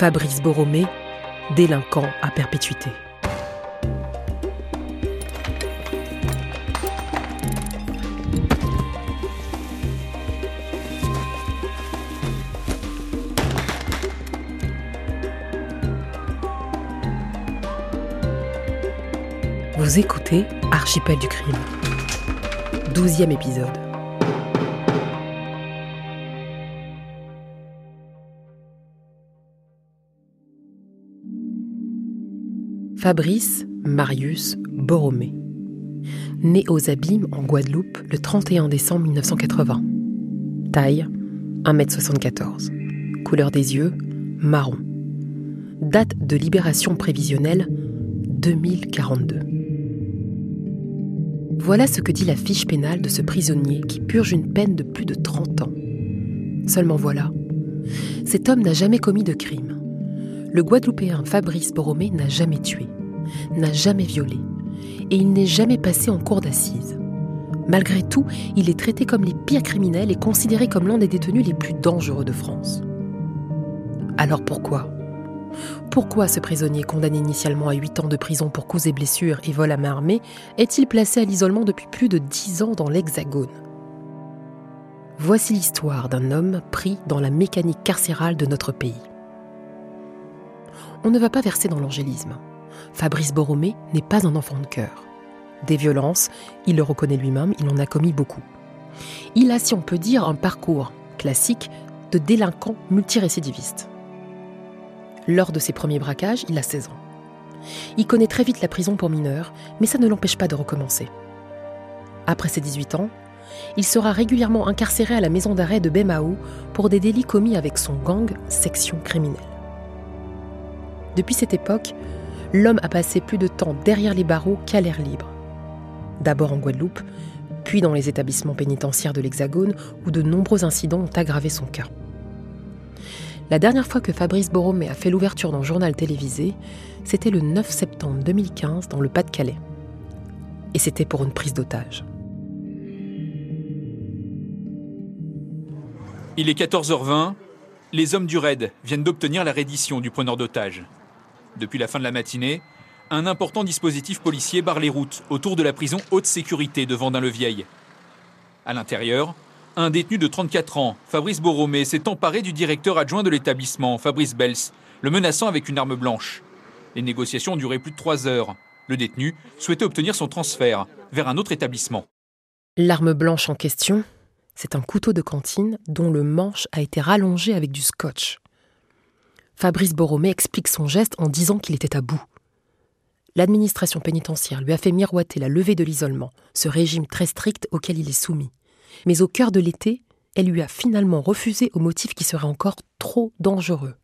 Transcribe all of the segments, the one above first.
Fabrice Borromé, délinquant à perpétuité. Vous écoutez Archipel du crime. Douzième épisode. Fabrice Marius Borromé. Né aux Abîmes en Guadeloupe le 31 décembre 1980. Taille 1m74. Couleur des yeux marron. Date de libération prévisionnelle 2042. Voilà ce que dit la fiche pénale de ce prisonnier qui purge une peine de plus de 30 ans. Seulement voilà, cet homme n'a jamais commis de crime. Le Guadeloupéen Fabrice Borromé n'a jamais tué, n'a jamais violé, et il n'est jamais passé en cour d'assises. Malgré tout, il est traité comme les pires criminels et considéré comme l'un des détenus les plus dangereux de France. Alors pourquoi? Pourquoi ce prisonnier condamné initialement à 8 ans de prison pour coups et blessures et vol à main armée est-il placé à l'isolement depuis plus de 10 ans dans l'Hexagone? Voici l'histoire d'un homme pris dans la mécanique carcérale de notre pays. On ne va pas verser dans l'angélisme. Fabrice Borromé n'est pas un enfant de cœur. Des violences, il le reconnaît lui-même, il en a commis beaucoup. Il a, si on peut dire, un parcours classique de délinquant multirécidiviste. Lors de ses premiers braquages, il a 16 ans. Il connaît très vite la prison pour mineurs, mais ça ne l'empêche pas de recommencer. Après ses 18 ans, il sera régulièrement incarcéré à la maison d'arrêt de Bemao pour des délits commis avec son gang section criminelle. Depuis cette époque, l'homme a passé plus de temps derrière les barreaux qu'à l'air libre. D'abord en Guadeloupe, puis dans les établissements pénitentiaires de l'Hexagone où de nombreux incidents ont aggravé son cas. La dernière fois que Fabrice Borromé a fait l'ouverture d'un journal télévisé, c'était le 9 septembre 2015 dans le Pas-de-Calais. Et c'était pour une prise d'otage. Il est 14h20. Les hommes du raid viennent d'obtenir la reddition du preneur d'otage. Depuis la fin de la matinée, un important dispositif policier barre les routes autour de la prison haute sécurité de Vendin-le-Vieil. À l'intérieur, un détenu de 34 ans, Fabrice Borromé, s'est emparé du directeur adjoint de l'établissement, Fabrice Bels, le menaçant avec une arme blanche. Les négociations ont duré plus de trois heures. Le détenu souhaitait obtenir son transfert vers un autre établissement. L'arme blanche en question, c'est un couteau de cantine dont le manche a été rallongé avec du scotch. Fabrice Borromé explique son geste en disant qu'il était à bout. L'administration pénitentiaire lui a fait miroiter la levée de l'isolement, ce régime très strict auquel il est soumis. Mais au cœur de l'été, elle lui a finalement refusé au motif qui serait encore trop dangereux.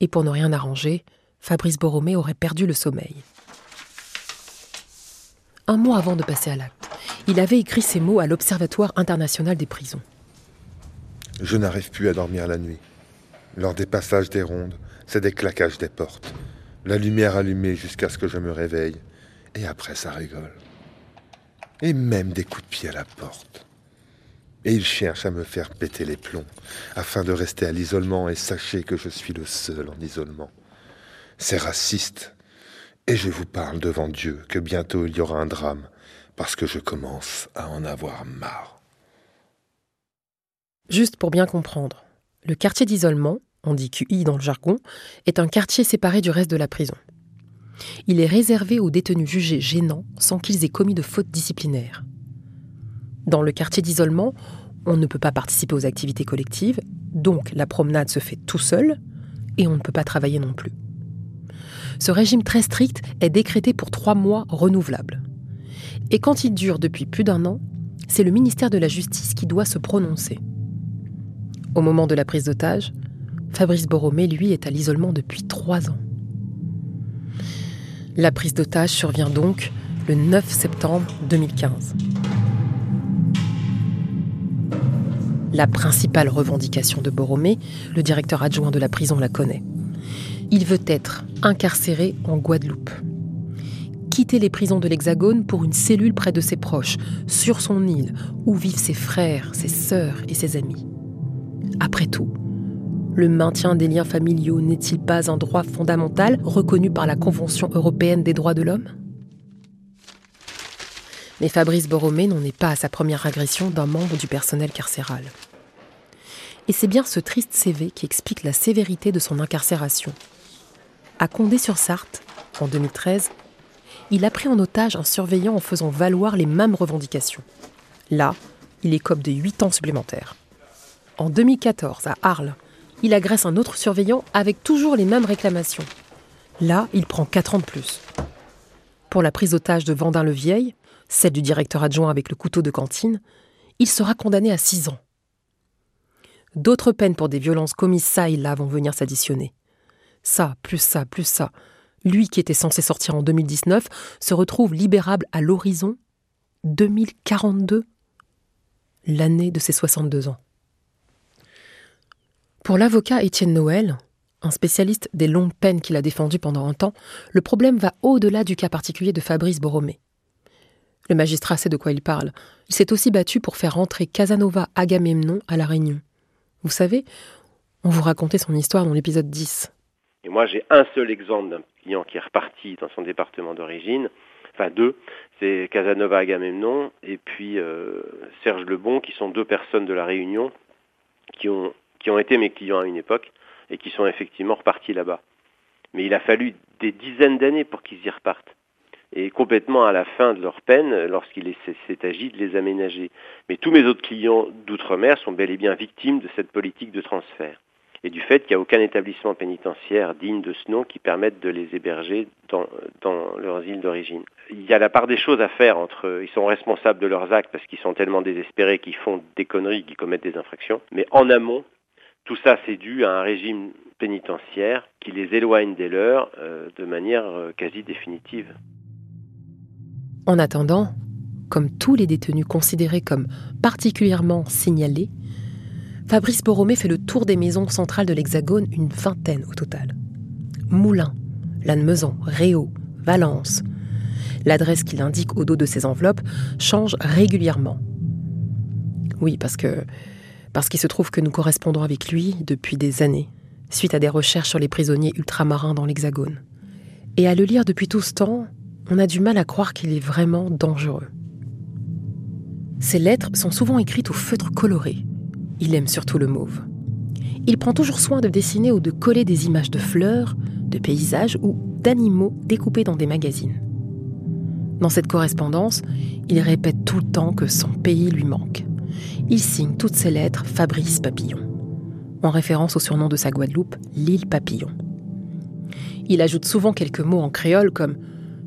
Et pour ne rien arranger, Fabrice Borromé aurait perdu le sommeil. Un mois avant de passer à l'acte, il avait écrit ces mots à l'Observatoire international des prisons. Je n'arrive plus à dormir la nuit. Lors des passages des rondes, c'est des claquages des portes. La lumière allumée jusqu'à ce que je me réveille. Et après, ça rigole. Et même des coups de pied à la porte. Et il cherche à me faire péter les plombs, afin de rester à l'isolement, et sachez que je suis le seul en isolement. C'est raciste. Et je vous parle devant Dieu que bientôt il y aura un drame, parce que je commence à en avoir marre. Juste pour bien comprendre, le quartier d'isolement, on dit QI dans le jargon, est un quartier séparé du reste de la prison. Il est réservé aux détenus jugés gênants sans qu'ils aient commis de fautes disciplinaires. Dans le quartier d'isolement, on ne peut pas participer aux activités collectives, donc la promenade se fait tout seul, et on ne peut pas travailler non plus. Ce régime très strict est décrété pour trois mois renouvelables. Et quand il dure depuis plus d'un an, c'est le ministère de la Justice qui doit se prononcer. Au moment de la prise d'otage, Fabrice Borromé, lui, est à l'isolement depuis trois ans. La prise d'otage survient donc le 9 septembre 2015. La principale revendication de Borromé, le directeur adjoint de la prison la connaît. Il veut être incarcéré en Guadeloupe. Quitter les prisons de l'Hexagone pour une cellule près de ses proches, sur son île, où vivent ses frères, ses sœurs et ses amis. Après tout, Le maintien des liens familiaux n'est-il pas un droit fondamental reconnu par la Convention européenne des droits de l'homme? Mais Fabrice Borromé n'en est pas à sa première agression d'un membre du personnel carcéral. Et c'est bien ce triste CV qui explique la sévérité de son incarcération. À Condé-sur-Sarthe, en 2013, il a pris en otage un surveillant en faisant valoir les mêmes revendications. Là, il écope de 8 ans supplémentaires. En 2014, à Arles, il agresse un autre surveillant avec toujours les mêmes réclamations. Là, il prend 4 ans de plus. Pour la prise d'otage de Vendin-le-Vieil, celle du directeur adjoint avec le couteau de cantine, il sera condamné à 6 ans. D'autres peines pour des violences commises ça et là vont venir s'additionner. Ça, plus ça, plus ça. Lui qui était censé sortir en 2019 se retrouve libérable à l'horizon 2042, l'année de ses 62 ans. Pour l'avocat Étienne Noël, un spécialiste des longues peines qu'il a défendues pendant un temps, le problème va au-delà du cas particulier de Fabrice Borromé. Le magistrat sait de quoi il parle. Il s'est aussi battu pour faire rentrer Casanova Agamemnon à La Réunion. Vous savez, on vous racontait son histoire dans l'épisode 10. Et moi, j'ai un seul exemple d'un client qui est reparti dans son département d'origine, enfin deux, c'est Casanova Agamemnon et puis euh, Serge Lebon, qui sont deux personnes de la Réunion qui ont qui ont été mes clients à une époque et qui sont effectivement repartis là-bas. Mais il a fallu des dizaines d'années pour qu'ils y repartent. Et complètement à la fin de leur peine, lorsqu'il s'est agi de les aménager. Mais tous mes autres clients d'outre-mer sont bel et bien victimes de cette politique de transfert et du fait qu'il n'y a aucun établissement pénitentiaire digne de ce nom qui permette de les héberger dans, dans leurs îles d'origine. Il y a la part des choses à faire entre ils sont responsables de leurs actes parce qu'ils sont tellement désespérés qu'ils font des conneries, qu'ils commettent des infractions, mais en amont, tout ça, c'est dû à un régime pénitentiaire qui les éloigne des leurs euh, de manière euh, quasi définitive. En attendant, comme tous les détenus considérés comme particulièrement signalés, Fabrice Borromé fait le tour des maisons centrales de l'Hexagone, une vingtaine au total. Moulins, Lannemezan, Réau, Valence. L'adresse qu'il indique au dos de ses enveloppes change régulièrement. Oui, parce que parce qu'il se trouve que nous correspondons avec lui depuis des années, suite à des recherches sur les prisonniers ultramarins dans l'Hexagone. Et à le lire depuis tout ce temps, on a du mal à croire qu'il est vraiment dangereux. Ces lettres sont souvent écrites au feutre coloré. Il aime surtout le mauve. Il prend toujours soin de dessiner ou de coller des images de fleurs, de paysages ou d'animaux découpés dans des magazines. Dans cette correspondance, il répète tout le temps que son pays lui manque il signe toutes ses lettres Fabrice Papillon, en référence au surnom de sa Guadeloupe, l'île Papillon. Il ajoute souvent quelques mots en créole comme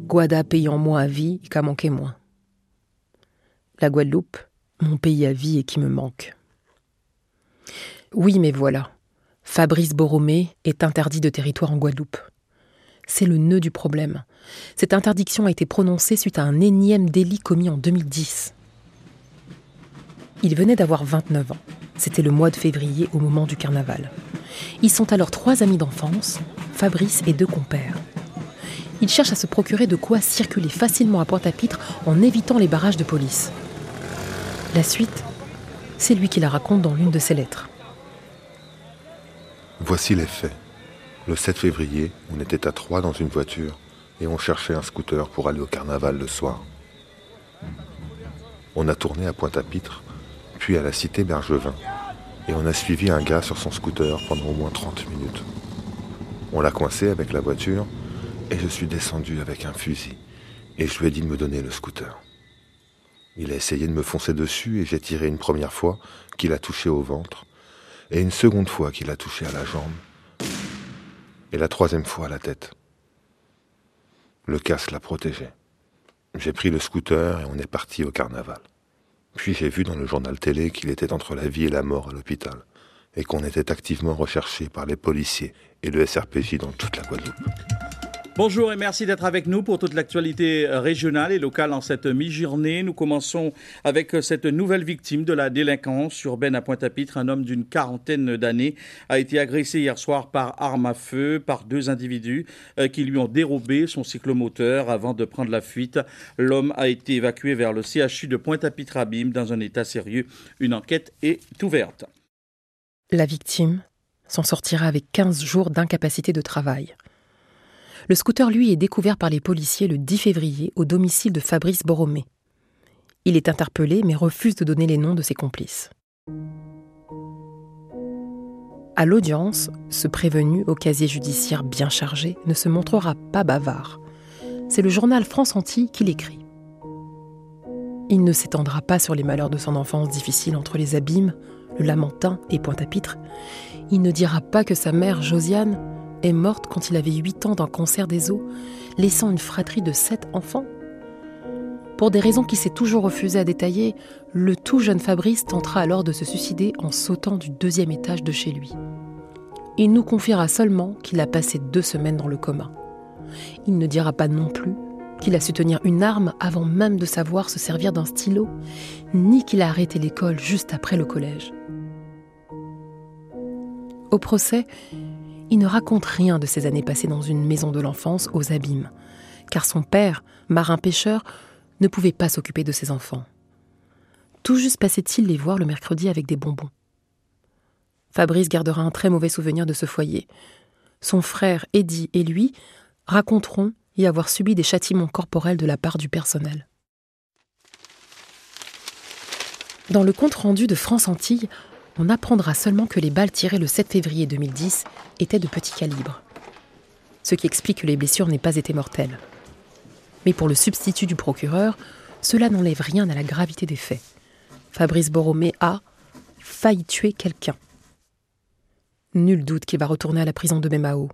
Guada payant moi à vie qu'a manqué moins. La Guadeloupe, mon pays à vie et qui me manque. Oui, mais voilà. Fabrice Borromé est interdit de territoire en Guadeloupe. C'est le nœud du problème. Cette interdiction a été prononcée suite à un énième délit commis en 2010. Il venait d'avoir 29 ans. C'était le mois de février au moment du carnaval. Ils sont alors trois amis d'enfance, Fabrice et deux compères. Ils cherchent à se procurer de quoi circuler facilement à Pointe-à-Pitre en évitant les barrages de police. La suite, c'est lui qui la raconte dans l'une de ses lettres. Voici les faits. Le 7 février, on était à trois dans une voiture et on cherchait un scooter pour aller au carnaval le soir. On a tourné à Pointe-à-Pitre puis à la cité Bergevin, et on a suivi un gars sur son scooter pendant au moins 30 minutes. On l'a coincé avec la voiture, et je suis descendu avec un fusil, et je lui ai dit de me donner le scooter. Il a essayé de me foncer dessus, et j'ai tiré une première fois qu'il a touché au ventre, et une seconde fois qu'il a touché à la jambe, et la troisième fois à la tête. Le casque l'a protégé. J'ai pris le scooter et on est parti au carnaval. Puis j'ai vu dans le journal télé qu'il était entre la vie et la mort à l'hôpital, et qu'on était activement recherché par les policiers et le SRPJ dans toute la Guadeloupe. Bonjour et merci d'être avec nous pour toute l'actualité régionale et locale en cette mi-journée. Nous commençons avec cette nouvelle victime de la délinquance urbaine à Pointe-à-Pitre. Un homme d'une quarantaine d'années a été agressé hier soir par arme à feu par deux individus euh, qui lui ont dérobé son cyclomoteur avant de prendre la fuite. L'homme a été évacué vers le CHU de Pointe-à-Pitre-Abîme dans un état sérieux. Une enquête est ouverte. La victime, s'en sortira avec 15 jours d'incapacité de travail. Le scooter, lui, est découvert par les policiers le 10 février au domicile de Fabrice Borromé. Il est interpellé mais refuse de donner les noms de ses complices. À l'audience, ce prévenu, au casier judiciaire bien chargé, ne se montrera pas bavard. C'est le journal France Antilles qui l'écrit. Il ne s'étendra pas sur les malheurs de son enfance difficile entre les abîmes, le Lamentin et Pointe-à-Pitre. Il ne dira pas que sa mère, Josiane, est morte quand il avait 8 ans d'un cancer des os, laissant une fratrie de 7 enfants. Pour des raisons qu'il s'est toujours refusé à détailler, le tout jeune Fabrice tentera alors de se suicider en sautant du deuxième étage de chez lui. Il nous confiera seulement qu'il a passé deux semaines dans le coma. Il ne dira pas non plus qu'il a su tenir une arme avant même de savoir se servir d'un stylo, ni qu'il a arrêté l'école juste après le collège. Au procès, il ne raconte rien de ses années passées dans une maison de l'enfance aux abîmes, car son père, marin-pêcheur, ne pouvait pas s'occuper de ses enfants. Tout juste passait-il les voir le mercredi avec des bonbons. Fabrice gardera un très mauvais souvenir de ce foyer. Son frère Eddie et lui raconteront y avoir subi des châtiments corporels de la part du personnel. Dans le compte-rendu de France Antilles, on apprendra seulement que les balles tirées le 7 février 2010 étaient de petit calibre, ce qui explique que les blessures n'aient pas été mortelles. Mais pour le substitut du procureur, cela n'enlève rien à la gravité des faits. Fabrice Borromé a failli tuer quelqu'un. Nul doute qu'il va retourner à la prison de Memao.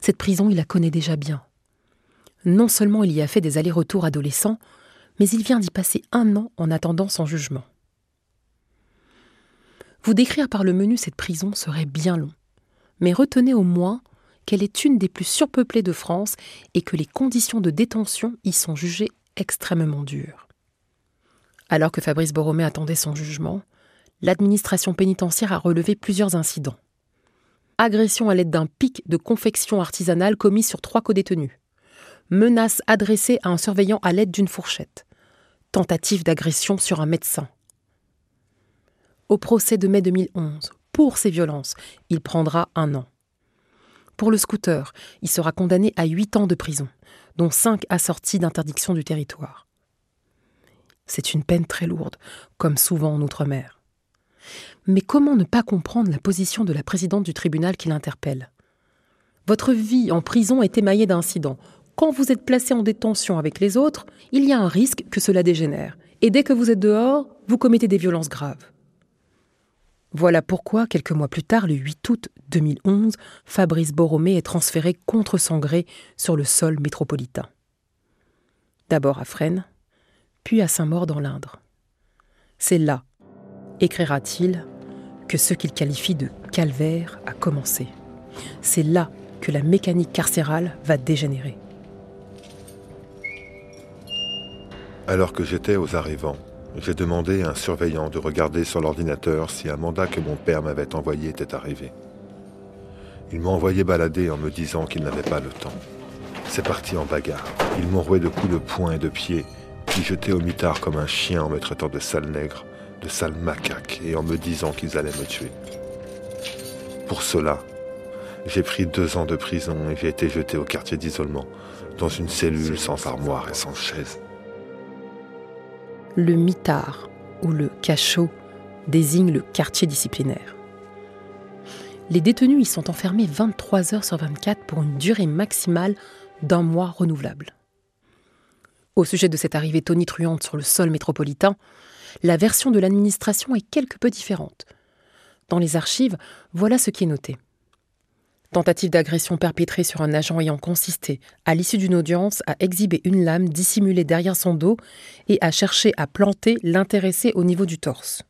Cette prison, il la connaît déjà bien. Non seulement il y a fait des allers-retours adolescents, mais il vient d'y passer un an en attendant son jugement. Vous décrire par le menu cette prison serait bien long, mais retenez au moins qu'elle est une des plus surpeuplées de France et que les conditions de détention y sont jugées extrêmement dures. Alors que Fabrice Borromé attendait son jugement, l'administration pénitentiaire a relevé plusieurs incidents. Agression à l'aide d'un pic de confection artisanale commis sur trois co-détenus menace adressée à un surveillant à l'aide d'une fourchette, tentative d'agression sur un médecin. Au procès de mai 2011, pour ces violences, il prendra un an. Pour le scooter, il sera condamné à huit ans de prison, dont cinq assortis d'interdiction du territoire. C'est une peine très lourde, comme souvent en Outre-mer. Mais comment ne pas comprendre la position de la présidente du tribunal qui l'interpelle? Votre vie en prison est émaillée d'incidents, quand vous êtes placé en détention avec les autres, il y a un risque que cela dégénère. Et dès que vous êtes dehors, vous commettez des violences graves. Voilà pourquoi, quelques mois plus tard, le 8 août 2011, Fabrice Borromé est transféré contre son gré sur le sol métropolitain. D'abord à Fresnes, puis à Saint-Maur dans l'Indre. C'est là, écrira-t-il, que ce qu'il qualifie de calvaire a commencé. C'est là que la mécanique carcérale va dégénérer. Alors que j'étais aux arrivants, j'ai demandé à un surveillant de regarder sur l'ordinateur si un mandat que mon père m'avait envoyé était arrivé. Il m'a envoyé balader en me disant qu'il n'avait pas le temps. C'est parti en bagarre. Ils m'ont roué de coups de poing et de pied, puis jeté au mitard comme un chien en me traitant de sale nègre, de sale macaque et en me disant qu'ils allaient me tuer. Pour cela, j'ai pris deux ans de prison et j'ai été jeté au quartier d'isolement, dans une cellule sans armoire et sans chaise. Le mitard ou le cachot désigne le quartier disciplinaire. Les détenus y sont enfermés 23 heures sur 24 pour une durée maximale d'un mois renouvelable. Au sujet de cette arrivée tonitruante sur le sol métropolitain, la version de l'administration est quelque peu différente. Dans les archives, voilà ce qui est noté. Tentative d'agression perpétrée sur un agent ayant consisté, à l'issue d'une audience, à exhiber une lame dissimulée derrière son dos et à chercher à planter l'intéressé au niveau du torse.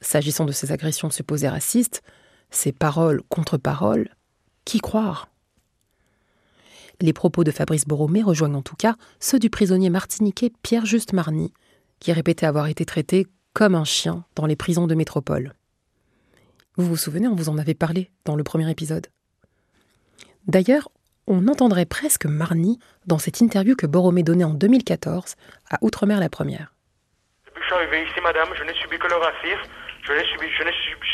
S'agissant de ces agressions supposées racistes, ces paroles contre paroles, qui croire? Les propos de Fabrice Borromé rejoignent en tout cas ceux du prisonnier martiniquais Pierre-Juste Marny, qui répétait avoir été traité comme un chien dans les prisons de métropole. Vous vous souvenez, on vous en avait parlé dans le premier épisode. D'ailleurs, on entendrait presque Marny dans cette interview que Borromé donnait en 2014 à Outre-mer la première. Depuis que je suis arrivé ici, madame, je n'ai subi que le racisme. Je n'ai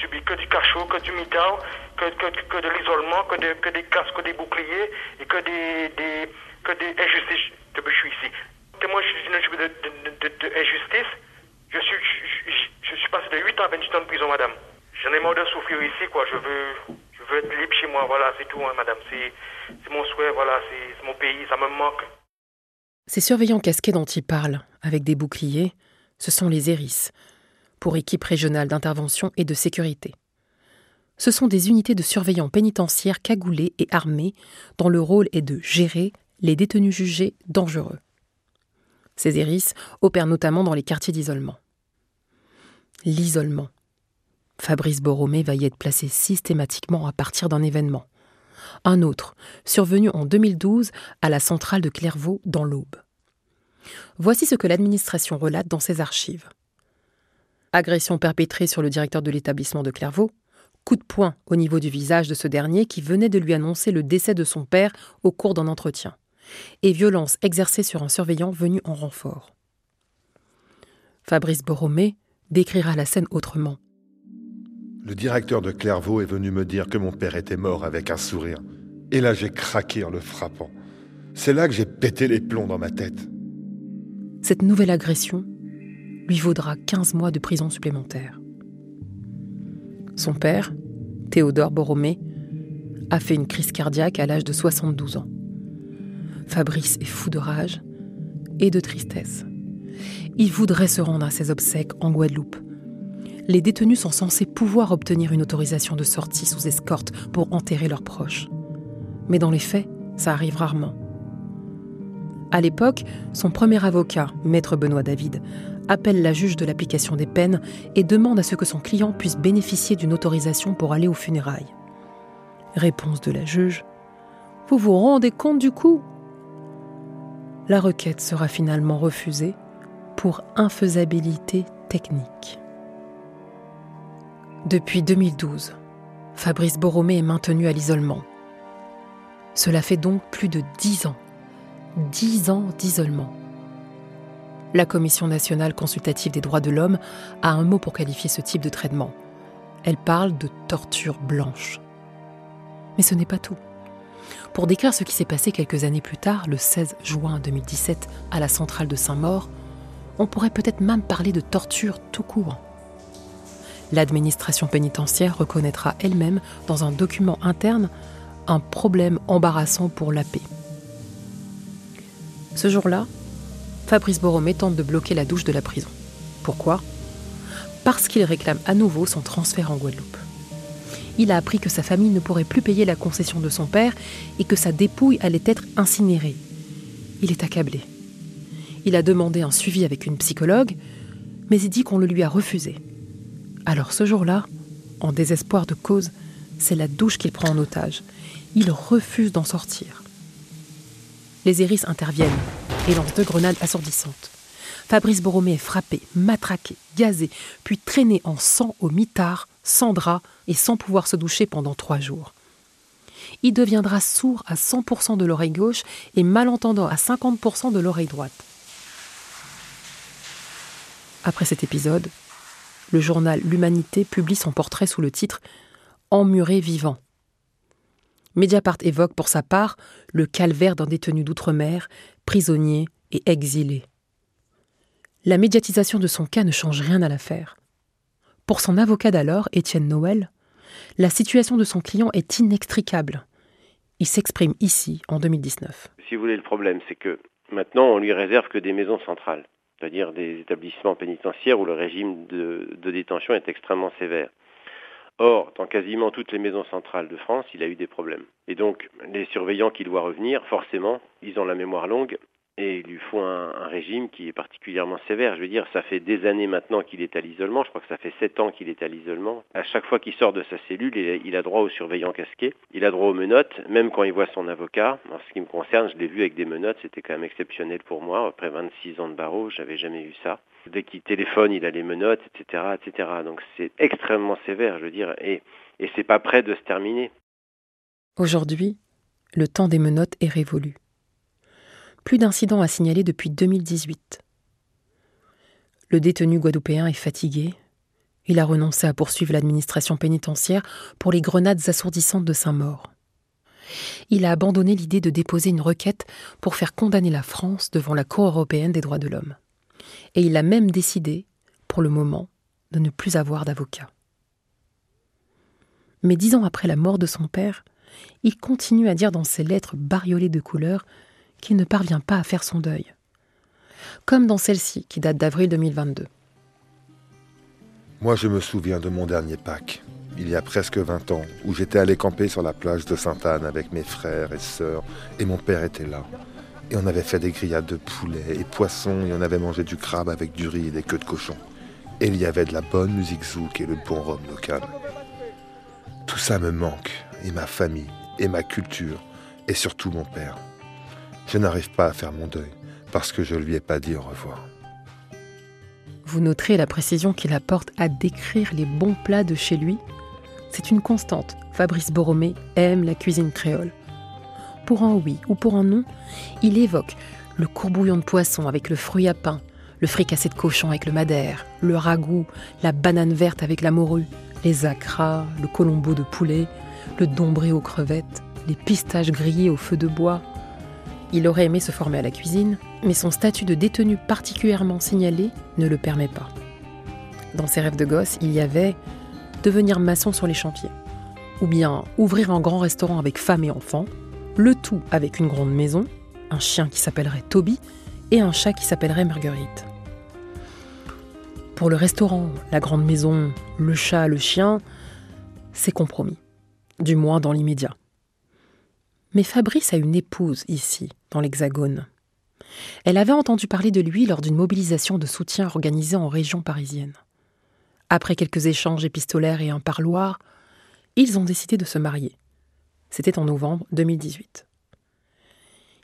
subi, que du cachot, que du mitard, que, que, de l'isolement, que, que des casques, que des boucliers et que des, des, que des injustices depuis que je suis ici. Moi, je suis subi de, de, de, injustice. Je suis, je, suis passé de 8 ans à 28 ans de prison, madame. J'en ai marre de souffrir ici, quoi. Je veux, je veux être libre chez moi, voilà, c'est tout, hein, madame. C'est mon souhait, voilà, c'est mon pays, ça me manque. Ces surveillants casqués dont il parle, avec des boucliers, ce sont les ERIS, pour équipe régionale d'intervention et de sécurité. Ce sont des unités de surveillants pénitentiaires cagoulés et armés dont le rôle est de gérer les détenus jugés dangereux. Ces ERIS opèrent notamment dans les quartiers d'isolement. L'isolement. Fabrice Borromé va y être placé systématiquement à partir d'un événement. Un autre, survenu en 2012 à la centrale de Clairvaux dans l'Aube. Voici ce que l'administration relate dans ses archives. Agression perpétrée sur le directeur de l'établissement de Clairvaux, coup de poing au niveau du visage de ce dernier qui venait de lui annoncer le décès de son père au cours d'un entretien, et violence exercée sur un surveillant venu en renfort. Fabrice Borromé décrira la scène autrement. Le directeur de Clairvaux est venu me dire que mon père était mort avec un sourire. Et là, j'ai craqué en le frappant. C'est là que j'ai pété les plombs dans ma tête. Cette nouvelle agression lui vaudra 15 mois de prison supplémentaire. Son père, Théodore Borromé, a fait une crise cardiaque à l'âge de 72 ans. Fabrice est fou de rage et de tristesse. Il voudrait se rendre à ses obsèques en Guadeloupe, les détenus sont censés pouvoir obtenir une autorisation de sortie sous escorte pour enterrer leurs proches. Mais dans les faits, ça arrive rarement. À l'époque, son premier avocat, maître Benoît David, appelle la juge de l'application des peines et demande à ce que son client puisse bénéficier d'une autorisation pour aller aux funérailles. Réponse de la juge Vous vous rendez compte du coup La requête sera finalement refusée pour infaisabilité technique. Depuis 2012, Fabrice Borromé est maintenu à l'isolement. Cela fait donc plus de dix ans. Dix ans d'isolement. La Commission nationale consultative des droits de l'homme a un mot pour qualifier ce type de traitement. Elle parle de torture blanche. Mais ce n'est pas tout. Pour décrire ce qui s'est passé quelques années plus tard, le 16 juin 2017, à la centrale de Saint-Maur, on pourrait peut-être même parler de torture tout court l'administration pénitentiaire reconnaîtra elle-même dans un document interne un problème embarrassant pour la paix. Ce jour-là, Fabrice Borromé tente de bloquer la douche de la prison. Pourquoi? Parce qu'il réclame à nouveau son transfert en Guadeloupe. Il a appris que sa famille ne pourrait plus payer la concession de son père et que sa dépouille allait être incinérée. Il est accablé. Il a demandé un suivi avec une psychologue, mais il dit qu'on le lui a refusé. Alors ce jour-là, en désespoir de cause, c'est la douche qu'il prend en otage. Il refuse d'en sortir. Les hérisses interviennent et lancent deux grenades assourdissantes. Fabrice Borromé est frappé, matraqué, gazé, puis traîné en sang au mitard, sans drap et sans pouvoir se doucher pendant trois jours. Il deviendra sourd à 100% de l'oreille gauche et malentendant à 50% de l'oreille droite. Après cet épisode, le journal L'Humanité publie son portrait sous le titre Emmuré vivant. Mediapart évoque pour sa part le calvaire d'un détenu d'outre-mer, prisonnier et exilé. La médiatisation de son cas ne change rien à l'affaire. Pour son avocat d'alors, Étienne Noël, la situation de son client est inextricable. Il s'exprime ici en 2019. Si vous voulez, le problème, c'est que maintenant, on lui réserve que des maisons centrales c'est-à-dire des établissements pénitentiaires où le régime de, détention est extrêmement sévère. Or, dans quasiment toutes les maisons centrales de France, il a eu des problèmes. Et donc, les surveillants qui doivent revenir, forcément, ils ont la mémoire longue et il lui faut un, régime qui est particulièrement sévère. Je veux dire, ça fait des années maintenant qu'il est à l'isolement. Je crois que ça fait sept ans qu'il est à l'isolement. À chaque fois qu'il sort de sa cellule, il a droit au surveillant casqué. Il a droit aux menottes, même quand il voit son avocat. En ce qui me concerne, je l'ai vu avec des menottes. C'était quand même exceptionnel pour moi. Après 26 ans de barreau, j'avais jamais vu ça. Dès qu'il téléphone, il a les menottes, etc., etc. Donc c'est extrêmement sévère, je veux dire, et et c'est pas prêt de se terminer. Aujourd'hui, le temps des menottes est révolu plus d'incidents à signaler depuis 2018. Le détenu guadeloupéen est fatigué Il a renoncé à poursuivre l'administration pénitentiaire pour les grenades assourdissantes de Saint-Maur. Il a abandonné l'idée de déposer une requête pour faire condamner la France devant la Cour européenne des droits de l'homme. Et il a même décidé, pour le moment, de ne plus avoir d'avocat. Mais dix ans après la mort de son père, il continue à dire dans ses lettres bariolées de couleurs qu'il ne parvient pas à faire son deuil. Comme dans celle-ci, qui date d'avril 2022. Moi, je me souviens de mon dernier Pâques, il y a presque 20 ans, où j'étais allé camper sur la plage de Sainte-Anne avec mes frères et sœurs, et mon père était là. Et on avait fait des grillades de poulet et poissons, et on avait mangé du crabe avec du riz et des queues de cochon. Et il y avait de la bonne musique zouk et le bon rhum local. Tout ça me manque, et ma famille, et ma culture, et surtout mon père. Je n'arrive pas à faire mon deuil, parce que je ne lui ai pas dit au revoir. Vous noterez la précision qu'il apporte à décrire les bons plats de chez lui. C'est une constante. Fabrice Borromé aime la cuisine créole. Pour un oui ou pour un non, il évoque le courbouillon de poisson avec le fruit à pain, le fricassé de cochon avec le madère, le ragoût, la banane verte avec la morue, les acras, le colombo de poulet, le dombré aux crevettes, les pistaches grillées au feu de bois. Il aurait aimé se former à la cuisine, mais son statut de détenu particulièrement signalé ne le permet pas. Dans ses rêves de gosse, il y avait devenir maçon sur les chantiers, ou bien ouvrir un grand restaurant avec femme et enfants, le tout avec une grande maison, un chien qui s'appellerait Toby et un chat qui s'appellerait Marguerite. Pour le restaurant, la grande maison, le chat, le chien, c'est compromis, du moins dans l'immédiat. Mais Fabrice a une épouse ici, dans l'Hexagone. Elle avait entendu parler de lui lors d'une mobilisation de soutien organisée en région parisienne. Après quelques échanges épistolaires et un parloir, ils ont décidé de se marier. C'était en novembre 2018.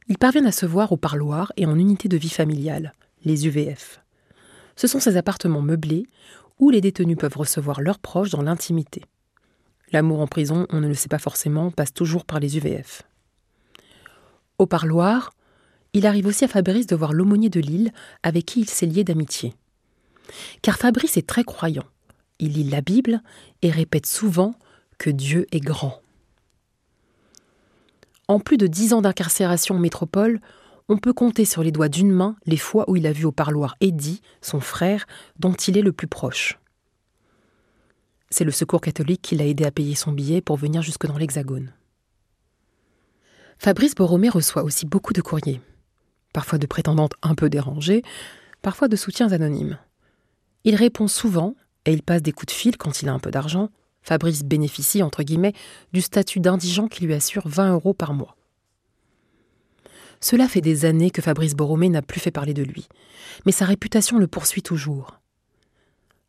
Ils parviennent à se voir au parloir et en unité de vie familiale, les UVF. Ce sont ces appartements meublés où les détenus peuvent recevoir leurs proches dans l'intimité. L'amour en prison, on ne le sait pas forcément, passe toujours par les UVF. Au parloir, il arrive aussi à Fabrice de voir l'aumônier de Lille avec qui il s'est lié d'amitié. Car Fabrice est très croyant. Il lit la Bible et répète souvent que Dieu est grand. En plus de dix ans d'incarcération en métropole, on peut compter sur les doigts d'une main les fois où il a vu au parloir Eddie, son frère, dont il est le plus proche. C'est le secours catholique qui l'a aidé à payer son billet pour venir jusque dans l'Hexagone. Fabrice Borromé reçoit aussi beaucoup de courriers parfois de prétendantes un peu dérangées, parfois de soutiens anonymes. Il répond souvent, et il passe des coups de fil quand il a un peu d'argent. Fabrice bénéficie, entre guillemets, du statut d'indigent qui lui assure 20 euros par mois. Cela fait des années que Fabrice Borromé n'a plus fait parler de lui, mais sa réputation le poursuit toujours.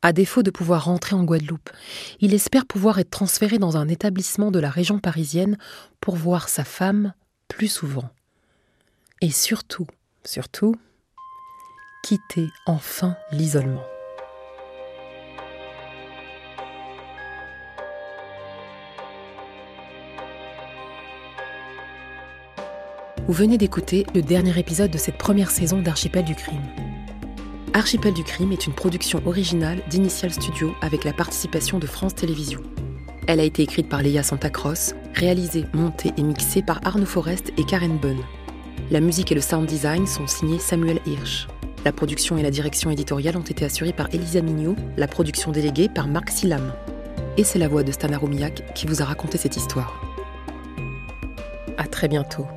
À défaut de pouvoir rentrer en Guadeloupe, il espère pouvoir être transféré dans un établissement de la région parisienne pour voir sa femme plus souvent. Et surtout, surtout, quitter enfin l'isolement. Vous venez d'écouter le dernier épisode de cette première saison d'Archipel du Crime. Archipel du Crime est une production originale d'Initial Studio avec la participation de France Télévisions. Elle a été écrite par Léa Santacross, réalisée, montée et mixée par Arnaud Forest et Karen Bunn. La musique et le sound design sont signés Samuel Hirsch. La production et la direction éditoriale ont été assurées par Elisa Mignot, la production déléguée par Marc Silam. Et c'est la voix de Stana Roumiak qui vous a raconté cette histoire. À très bientôt.